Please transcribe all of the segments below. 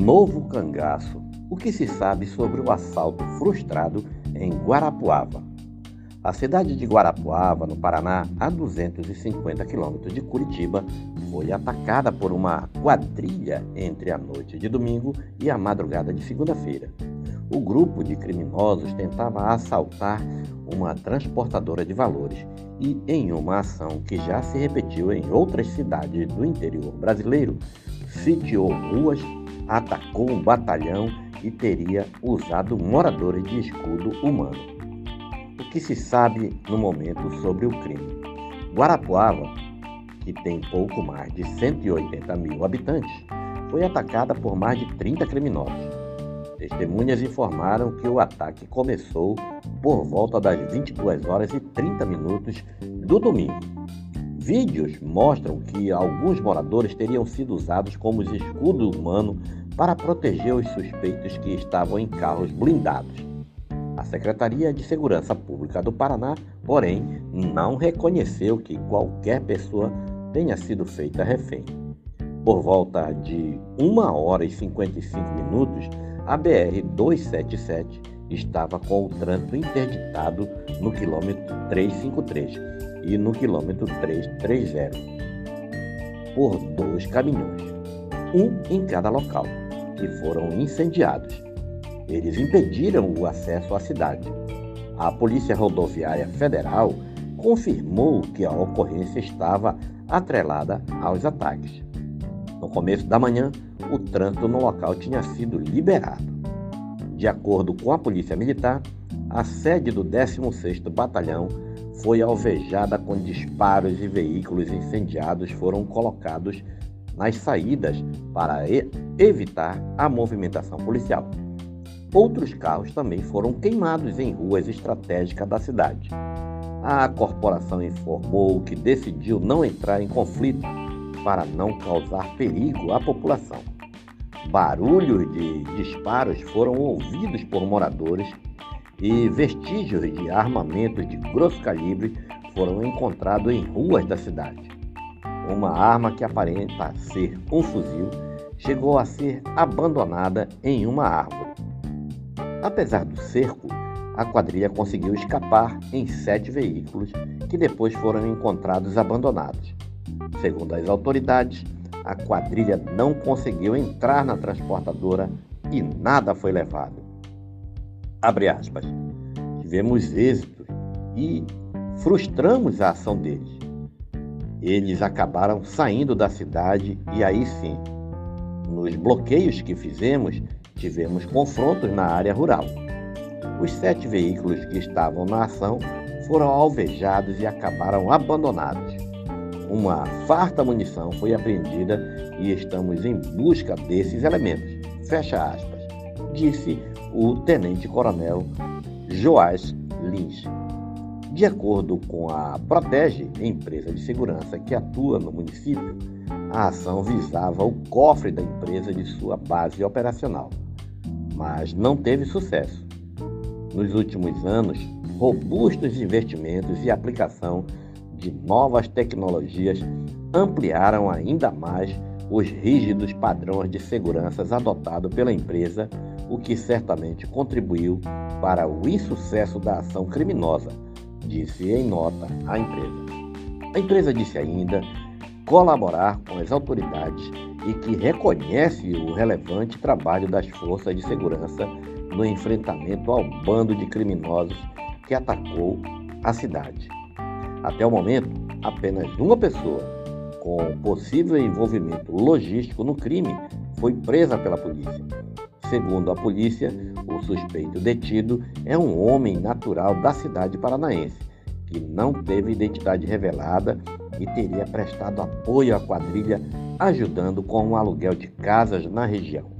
Novo Cangaço. O que se sabe sobre o assalto frustrado em Guarapuava? A cidade de Guarapuava, no Paraná, a 250 quilômetros de Curitiba, foi atacada por uma quadrilha entre a noite de domingo e a madrugada de segunda-feira. O grupo de criminosos tentava assaltar uma transportadora de valores e, em uma ação que já se repetiu em outras cidades do interior brasileiro, sitiou ruas, atacou um batalhão e teria usado moradores de escudo humano. O que se sabe no momento sobre o crime? Guarapuava, que tem pouco mais de 180 mil habitantes, foi atacada por mais de 30 criminosos. Testemunhas informaram que o ataque começou por volta das 22 horas e 30 minutos do domingo. Vídeos mostram que alguns moradores teriam sido usados como escudo humano para proteger os suspeitos que estavam em carros blindados. A Secretaria de Segurança Pública do Paraná, porém, não reconheceu que qualquer pessoa tenha sido feita refém. Por volta de 1 hora e 55 minutos, a BR-277 estava com o trânsito interditado no quilômetro 353 e no quilômetro 330 por dois caminhões, um em cada local, que foram incendiados. Eles impediram o acesso à cidade. A Polícia Rodoviária Federal confirmou que a ocorrência estava atrelada aos ataques. No começo da manhã, o trânsito no local tinha sido liberado. De acordo com a Polícia Militar, a sede do 16º Batalhão foi alvejada com disparos e veículos incendiados foram colocados nas saídas para evitar a movimentação policial. Outros carros também foram queimados em ruas estratégicas da cidade. A corporação informou que decidiu não entrar em conflito para não causar perigo à população. Barulhos de disparos foram ouvidos por moradores e vestígios de armamentos de grosso calibre foram encontrados em ruas da cidade. Uma arma que aparenta ser um fuzil chegou a ser abandonada em uma árvore. Apesar do cerco, a quadrilha conseguiu escapar em sete veículos que depois foram encontrados abandonados. Segundo as autoridades, a quadrilha não conseguiu entrar na transportadora e nada foi levado. Abre aspas. Tivemos êxito e frustramos a ação deles. Eles acabaram saindo da cidade e aí sim, nos bloqueios que fizemos, tivemos confrontos na área rural. Os sete veículos que estavam na ação foram alvejados e acabaram abandonados. Uma farta munição foi apreendida e estamos em busca desses elementos. Fecha aspas, disse o tenente-coronel Joás Lins. De acordo com a Protege, empresa de segurança que atua no município, a ação visava o cofre da empresa de sua base operacional, mas não teve sucesso. Nos últimos anos, robustos investimentos e aplicação de novas tecnologias ampliaram ainda mais os rígidos padrões de segurança adotados pela empresa, o que certamente contribuiu para o insucesso da ação criminosa, disse em nota a empresa. A empresa disse ainda colaborar com as autoridades e que reconhece o relevante trabalho das forças de segurança no enfrentamento ao bando de criminosos que atacou a cidade. Até o momento, apenas uma pessoa com possível envolvimento logístico no crime foi presa pela polícia. Segundo a polícia, o suspeito detido é um homem natural da cidade paranaense, que não teve identidade revelada e teria prestado apoio à quadrilha, ajudando com o aluguel de casas na região.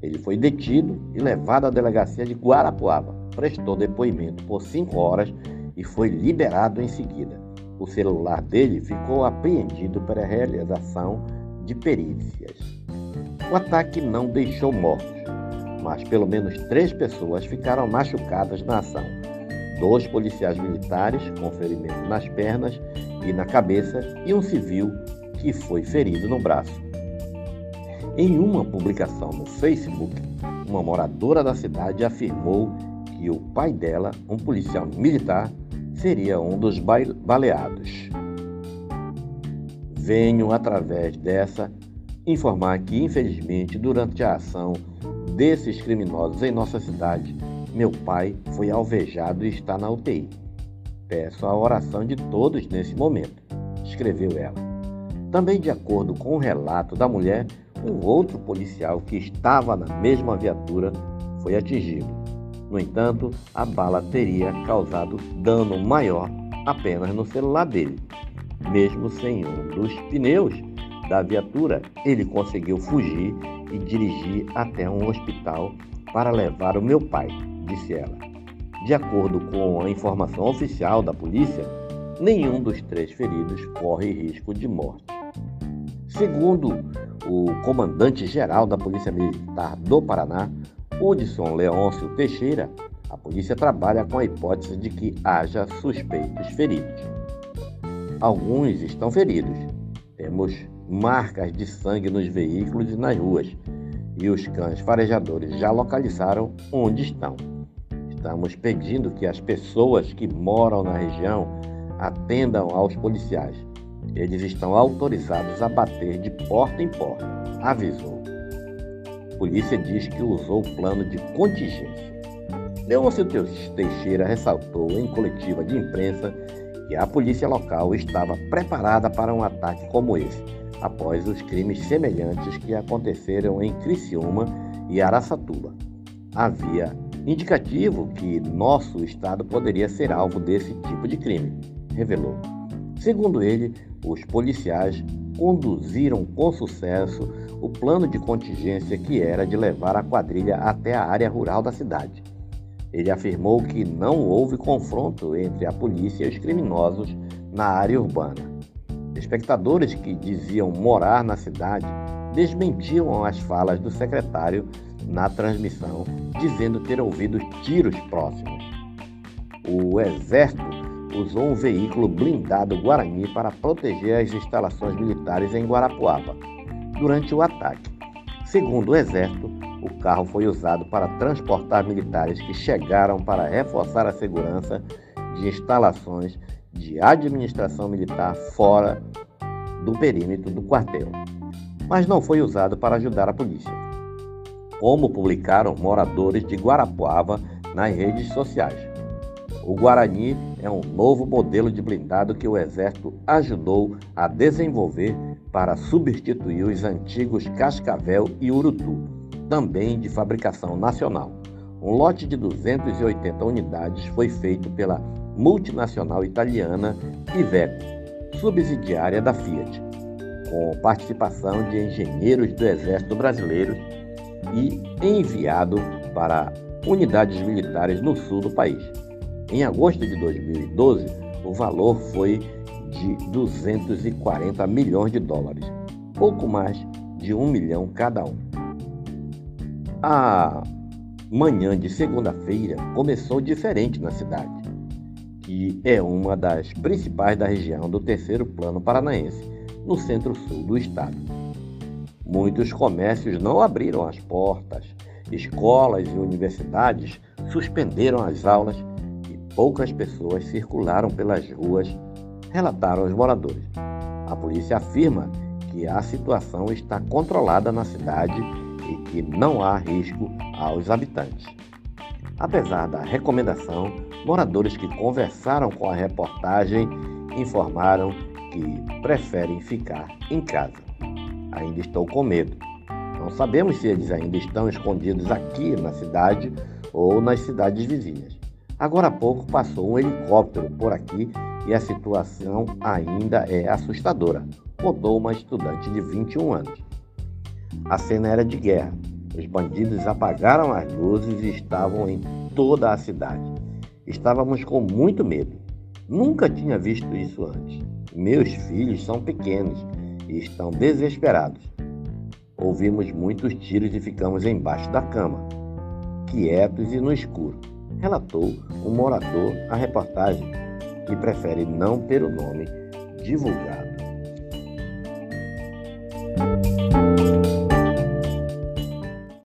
Ele foi detido e levado à delegacia de Guarapuava, prestou depoimento por cinco horas e foi liberado em seguida. O celular dele ficou apreendido para a realização de perícias. O ataque não deixou mortos, mas pelo menos três pessoas ficaram machucadas na ação. Dois policiais militares com ferimento nas pernas e na cabeça e um civil que foi ferido no braço. Em uma publicação no Facebook, uma moradora da cidade afirmou que o pai dela, um policial militar, seria um dos baleados. Venho, através dessa, informar que, infelizmente, durante a ação desses criminosos em nossa cidade, meu pai foi alvejado e está na UTI. Peço a oração de todos nesse momento, escreveu ela. Também, de acordo com o relato da mulher, um outro policial que estava na mesma viatura foi atingido. No entanto, a bala teria causado dano maior apenas no celular dele. Mesmo sem um dos pneus da viatura, ele conseguiu fugir e dirigir até um hospital para levar o meu pai, disse ela. De acordo com a informação oficial da polícia, nenhum dos três feridos corre risco de morte. Segundo o comandante-geral da Polícia Militar do Paraná, Hudson Leôncio Teixeira, a polícia trabalha com a hipótese de que haja suspeitos feridos. Alguns estão feridos. Temos marcas de sangue nos veículos e nas ruas, e os cães farejadores já localizaram onde estão. Estamos pedindo que as pessoas que moram na região atendam aos policiais. Eles estão autorizados a bater de porta em porta, avisou. A polícia diz que usou o plano de contingência. Leôncio Teixeira ressaltou em coletiva de imprensa que a polícia local estava preparada para um ataque como esse, após os crimes semelhantes que aconteceram em Criciúma e Araçatuba. Havia indicativo que nosso estado poderia ser alvo desse tipo de crime, revelou. Segundo ele, os policiais conduziram com sucesso o plano de contingência que era de levar a quadrilha até a área rural da cidade. Ele afirmou que não houve confronto entre a polícia e os criminosos na área urbana. Espectadores que diziam morar na cidade desmentiam as falas do secretário na transmissão, dizendo ter ouvido tiros próximos. O Exército usou um veículo blindado Guarani para proteger as instalações militares em Guarapuava durante o ataque. Segundo o Exército, o carro foi usado para transportar militares que chegaram para reforçar a segurança de instalações de administração militar fora do perímetro do quartel, mas não foi usado para ajudar a polícia, como publicaram moradores de Guarapuava nas redes sociais. O Guarani é um novo modelo de blindado que o Exército ajudou a desenvolver para substituir os antigos Cascavel e Urutu, também de fabricação nacional. Um lote de 280 unidades foi feito pela multinacional italiana Iveco, subsidiária da Fiat, com participação de engenheiros do Exército Brasileiro e enviado para unidades militares no sul do país. Em agosto de 2012, o valor foi de 240 milhões de dólares, pouco mais de um milhão cada um. A manhã de segunda-feira começou diferente na cidade que é uma das principais da região do terceiro plano paranaense, no centro-sul do estado. Muitos comércios não abriram as portas, escolas e universidades suspenderam as aulas e poucas pessoas circularam pelas ruas, relataram os moradores. A polícia afirma que a situação está controlada na cidade e que não há risco aos habitantes. Apesar da recomendação, moradores que conversaram com a reportagem informaram que preferem ficar em casa. Ainda estou com medo. Não sabemos se eles ainda estão escondidos aqui na cidade ou nas cidades vizinhas. Agora há pouco passou um helicóptero por aqui e a situação ainda é assustadora, contou uma estudante de 21 anos. A cena era de guerra, os bandidos apagaram as luzes e estavam em toda a cidade. Estávamos com muito medo. Nunca tinha visto isso antes. Meus filhos são pequenos e estão desesperados. Ouvimos muitos tiros e ficamos embaixo da cama, quietos e no escuro, relatou um morador à reportagem, que prefere não ter o nome divulgado.